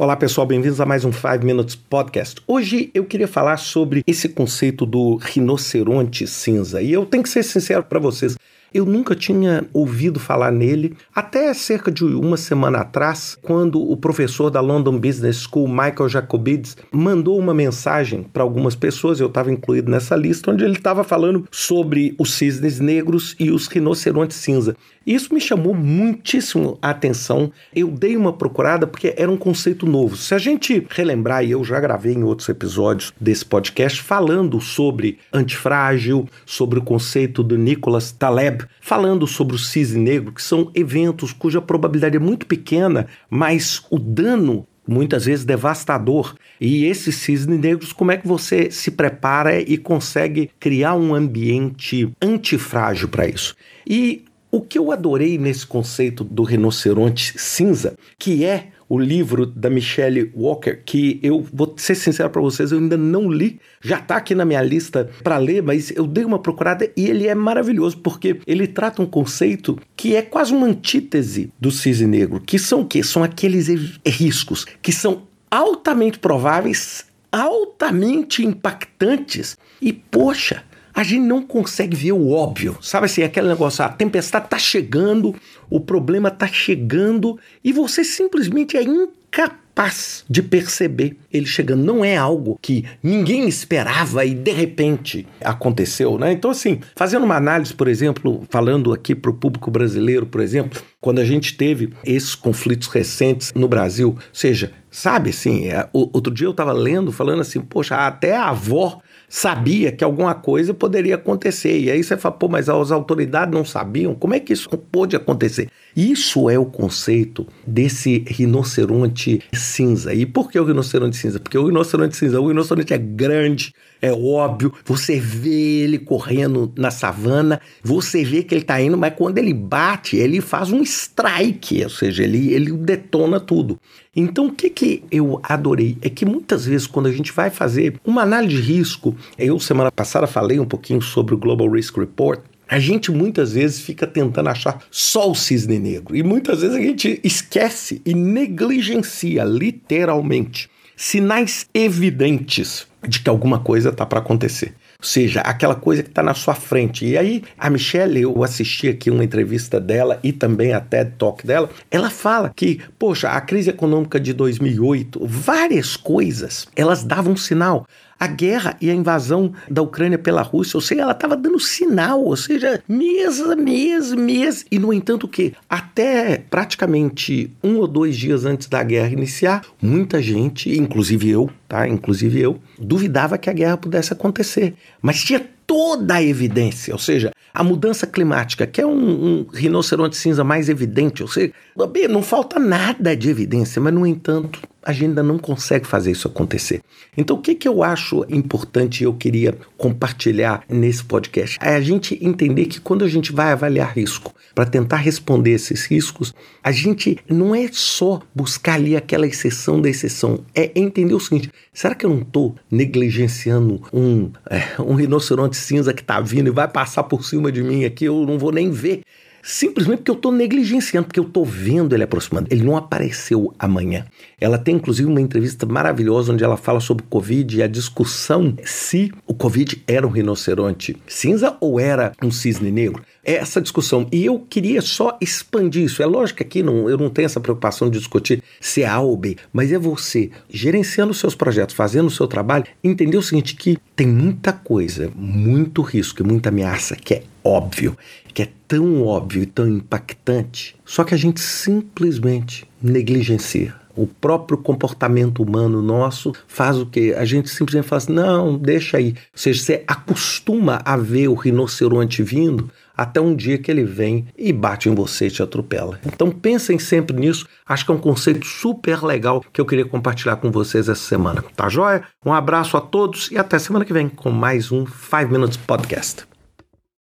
Olá pessoal, bem-vindos a mais um 5 Minutes Podcast. Hoje eu queria falar sobre esse conceito do rinoceronte cinza. E eu tenho que ser sincero para vocês, eu nunca tinha ouvido falar nele até cerca de uma semana atrás, quando o professor da London Business School, Michael Jacobides, mandou uma mensagem para algumas pessoas, eu estava incluído nessa lista, onde ele estava falando sobre os cisnes negros e os rinocerontes cinza. Isso me chamou muitíssimo a atenção. Eu dei uma procurada porque era um conceito novo. Se a gente relembrar, e eu já gravei em outros episódios desse podcast falando sobre antifrágil, sobre o conceito do Nicholas Taleb, falando sobre o cisne negro, que são eventos cuja probabilidade é muito pequena, mas o dano muitas vezes devastador. E esses cisnes negros, como é que você se prepara e consegue criar um ambiente antifrágil para isso? E o que eu adorei nesse conceito do rinoceronte cinza, que é o livro da Michelle Walker, que eu vou ser sincero para vocês, eu ainda não li, já está aqui na minha lista para ler, mas eu dei uma procurada e ele é maravilhoso porque ele trata um conceito que é quase uma antítese do cisne negro, que são o quê? São aqueles riscos que são altamente prováveis, altamente impactantes e poxa, a gente não consegue ver o óbvio. Sabe assim, aquele negócio, a tempestade está chegando, o problema está chegando e você simplesmente é incapaz de perceber ele chegando. Não é algo que ninguém esperava e de repente aconteceu, né? Então, assim, fazendo uma análise, por exemplo, falando aqui para o público brasileiro, por exemplo, quando a gente teve esses conflitos recentes no Brasil, ou seja, sabe assim, é, outro dia eu estava lendo, falando assim, poxa, até a avó sabia que alguma coisa poderia acontecer. E aí você fala, pô, mas as autoridades não sabiam? Como é que isso pôde acontecer? Isso é o conceito desse rinoceronte cinza. E por que o rinoceronte cinza? Porque o rinoceronte cinza, o rinoceronte é grande, é óbvio, você vê ele correndo na savana, você vê que ele está indo, mas quando ele bate, ele faz um strike, ou seja, ele, ele detona tudo. Então, o que, que eu adorei é que muitas vezes, quando a gente vai fazer uma análise de risco, eu semana passada falei um pouquinho sobre o Global Risk Report. A gente muitas vezes fica tentando achar só o cisne negro e muitas vezes a gente esquece e negligencia literalmente sinais evidentes de que alguma coisa está para acontecer. Ou seja, aquela coisa que está na sua frente. E aí, a Michelle, eu assisti aqui uma entrevista dela e também a TED Talk dela. Ela fala que, poxa, a crise econômica de 2008, várias coisas, elas davam sinal a guerra e a invasão da Ucrânia pela Rússia, ou seja, ela estava dando sinal, ou seja, mês a mês, mês. E, no entanto, o que? Até praticamente um ou dois dias antes da guerra iniciar, muita gente, inclusive eu, tá? Inclusive eu, duvidava que a guerra pudesse acontecer. Mas tinha toda a evidência, ou seja, a mudança climática, que é um, um rinoceronte cinza mais evidente, ou seja, não falta nada de evidência, mas no entanto, a gente ainda não consegue fazer isso acontecer. Então, o que, que eu acho importante e eu queria compartilhar nesse podcast? É a gente entender que quando a gente vai avaliar risco, para tentar responder esses riscos, a gente não é só buscar ali aquela exceção da exceção, é entender o seguinte: será que eu não estou negligenciando um, é, um rinoceronte cinza que está vindo e vai passar por cima de mim aqui? Eu não vou nem ver simplesmente porque eu estou negligenciando, porque eu estou vendo ele aproximando. Ele não apareceu amanhã. Ela tem inclusive uma entrevista maravilhosa onde ela fala sobre o Covid e a discussão se o Covid era um rinoceronte cinza ou era um cisne negro. Essa discussão. E eu queria só expandir isso. É lógico que aqui não, eu não tenho essa preocupação de discutir se é A ou B, mas é você gerenciando os seus projetos, fazendo o seu trabalho, entender o seguinte: que tem muita coisa, muito risco e muita ameaça que é óbvio, que é tão óbvio e tão impactante, só que a gente simplesmente negligencia. O próprio comportamento humano nosso faz o que? A gente simplesmente fala assim: não, deixa aí. Ou seja, você acostuma a ver o rinoceronte vindo até um dia que ele vem e bate em você e te atropela. Então pensem sempre nisso. Acho que é um conceito super legal que eu queria compartilhar com vocês essa semana. Tá joia? Um abraço a todos e até semana que vem com mais um 5 Minutes Podcast.